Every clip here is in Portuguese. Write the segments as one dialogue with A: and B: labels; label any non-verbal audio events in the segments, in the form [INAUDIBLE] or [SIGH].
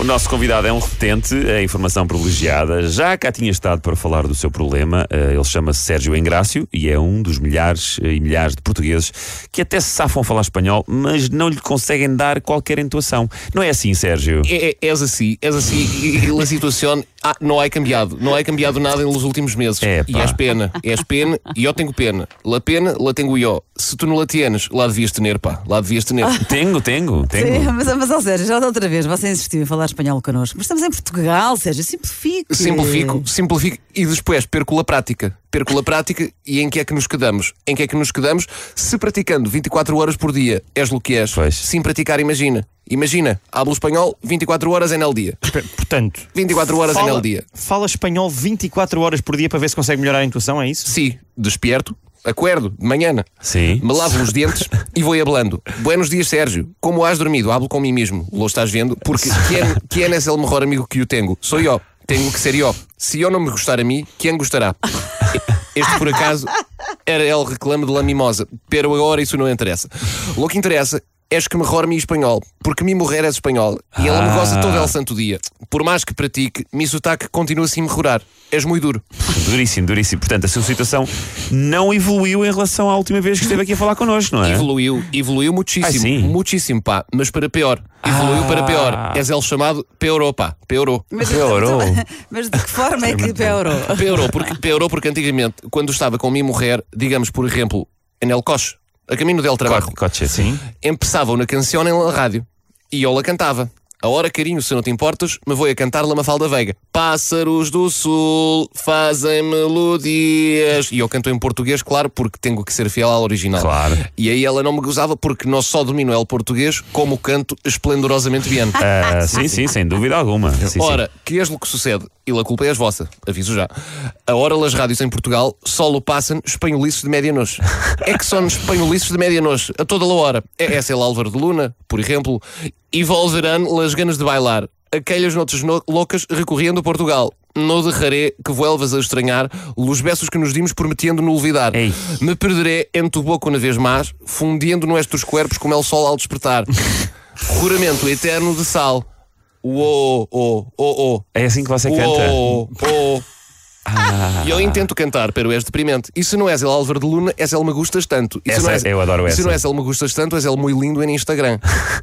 A: O nosso convidado é um repetente, é informação privilegiada. Já cá tinha estado para falar do seu problema. Eh, Ele chama-se Sérgio Engrácio e é um dos milhares eh, e milhares de portugueses que até se safam a falar espanhol, mas não lhe conseguem dar qualquer entoação. Não é assim, Sérgio?
B: É, é, és assim, és assim e, a situação ah, não é cambiado, não é cambiado nada nos últimos meses.
A: É,
B: e és pena, és pena e eu tenho pena. La pena, la tenho eu. Se tu não la tienes, lá devias ter, pá, lá devias ter.
A: Tenho, tenho, tenho.
C: Sim, mas, mas ó, Sérgio, já da outra vez você insistiu em falar espanhol connosco. Mas estamos em Portugal, Sérgio, simplifique.
B: Simplifico, simplifico e depois perco a prática. Perco a prática e em que é que nos quedamos? Em que é que nos quedamos? Se praticando 24 horas por dia és o que és,
A: Pois.
B: sem praticar, imagina. Imagina, hablo espanhol 24 horas en el dia.
D: Portanto,
B: 24 horas
D: fala,
B: en el dia.
D: Fala espanhol 24 horas por dia para ver se consegue melhorar a intuação, é isso?
B: Sim, despierto, acordo, de manhã.
A: Sim.
B: Me lavo os dentes e vou hablando. Buenos dias, Sérgio. Como has dormido? Hablo com mim mesmo. Lo estás vendo? Porque quem, é el mejor amigo que eu tenho? Sou eu. Tenho que ser eu. Se eu não me gostar a mim, quem gostará? Este, por acaso, era el reclame de la mimosa. Pero agora isso não interessa. O que interessa és que me mi espanhol, porque mi morrer és espanhol e ela me goza todo el santo dia. Por mais que pratique, mi sotaque continua assim a melhorar. És muito duro.
A: Duríssimo, duríssimo. Portanto, a sua situação não evoluiu em relação à última vez que esteve aqui a falar connosco, não é?
B: Evoluiu, evoluiu muitíssimo,
A: Ah, sim?
B: muitíssimo, pá, mas para pior. Evoluiu para pior. És ele chamado piorou, pá, piorou.
C: Mas,
A: Piorou.
C: mas de que forma é que piorou?
B: Piorou porque, piorou porque antigamente, quando estava com minha mulher, digamos, por exemplo, em El Coche, a caminho del trabalho,
A: Coche, sim.
B: empeçavam na canção na rádio e eu la cantava. A hora, carinho, se não te importas, me vou a cantar La Mafalda Veiga. Pássaros do Sul fazem melodias. E eu canto em português, claro, porque tenho que ser fiel ao original.
A: Claro.
B: E aí ela não me gozava porque não só domino el português, como canto esplendorosamente bem. [LAUGHS]
A: Ah, sim, sim, sem dúvida alguma. Sim, sim.
B: Ora, que és o que sucede? E a culpa é as vossa, aviso já. A hora las rádios em Portugal só lo passam espanholices de média-noite. É que são espanholices de média-noite, a toda a hora. É essa é o Álvaro de Luna, por exemplo, e volverão las ganas de bailar. Aquelas notas no- loucas recorrendo a Portugal. No derraré que vuelvas a estranhar os beços que nos dimos prometendo no olvidar.
A: Ei.
B: Me perderé em tu boca uma vez mais, fundindo nuestros cuerpos como el sol ao despertar. [LAUGHS] Juramento eterno de sal. Uou, oh, oh, oh.
A: É assim que você canta.
B: Oh, oh. E eu intento cantar, pero és deprimente. E se não és el Álvaro de Luna, és el me gustas tanto. E
A: Essa
B: não és,
A: eu adoro
B: e Se
A: essa.
B: não és el me gustas tanto, és el muito lindo em Instagram.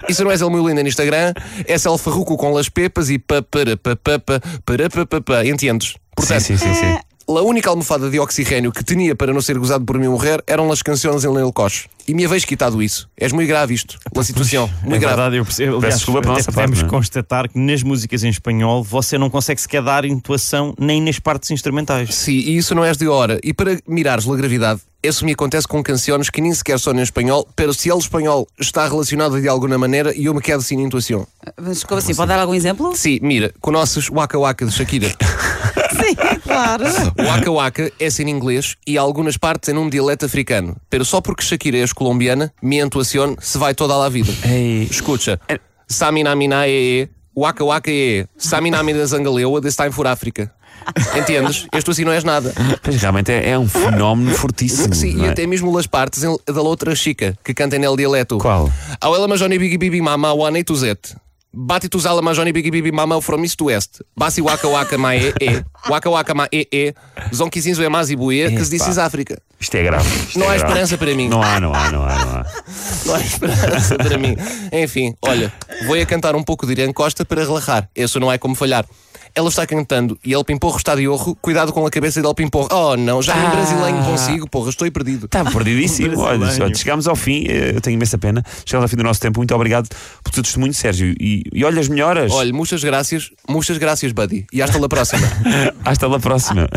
B: e se não és el muito lindo em Instagram, és el farruco com las pepas e pa para pa pa pa para pa pa pa. Entendes? Portanto,
A: sim, sim, sim, sim.
B: A única almofada de oxigênio que tinha para não ser gozado por mim morrer eram as canções em Leil Coche. E me haveis quitado isso. És muito grave isto. A situação. Muito
D: é
B: grave.
D: verdade, eu percebo. Aliás,
A: desculpa
D: até
A: nossa
D: podemos
A: parte, é?
D: constatar que nas músicas em espanhol você não consegue sequer dar intuação nem nas partes instrumentais.
B: Sim, e isso não és de hora. E para mirares a gravidade, isso me acontece com canções que nem sequer são em espanhol, pero se el espanhol está relacionado de alguma maneira e eu me quedo sem intuação.
C: Mas como assim? Pode dar algum exemplo?
B: Sim, mira, conheces Waka Waka de Shakira? [LAUGHS]
C: Sim, claro. [LAUGHS]
B: Waka Waka é em inglês e algumas partes em um dialeto africano. Pero só porque Shakira é colombiana, minha intuação se vai toda a vida.
A: Ei.
B: Escuta, Samina Mina e Waka Waka e Samina Mina Zangaleua, this time for África. Entendes? Este assim não és nada.
A: Pois realmente é, é um fenómeno fortíssimo.
B: Sim, e
A: é?
B: até mesmo as partes da outra chica que canta nel dialeto.
A: Qual?
B: Ao ela majoni bigi bibi mama one to z. Bati tu zala majoni bigi bibi mama from east to west. Basi waka waka ma e e. Waka waka ma e e. Zonki zinzo é mais e buê que se disse África.
A: Isto é grave. isto
B: Não
A: é
B: há
A: grave.
B: esperança para mim.
A: Não há, não há, não há, não há. [LAUGHS]
B: Não há esperança para mim. Enfim, olha, vou a cantar um pouco de Irã Costa para relaxar. Isso não é como falhar. Ela está cantando e El Pimporro está de orro. Cuidado com a cabeça del Pimporro. Oh, não, já
A: Ah.
B: brasileiro consigo, porra, estou perdido.
A: Está perdidíssimo. Olha, chegámos ao fim, eh, eu tenho imensa pena. Chegamos ao fim do nosso tempo. Muito obrigado pelo teu testemunho, Sérgio. E, e olha as melhoras.
B: Olha, muitas graças, muitas graças, buddy. E hasta la próxima. [LAUGHS]
A: Hasta la próxima.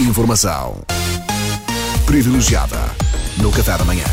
E: Informação privilegiada no Café da Manhã.